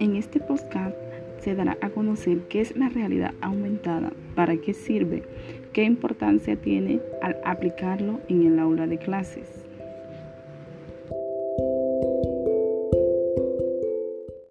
En este podcast se dará a conocer qué es la realidad aumentada, para qué sirve, qué importancia tiene al aplicarlo en el aula de clases.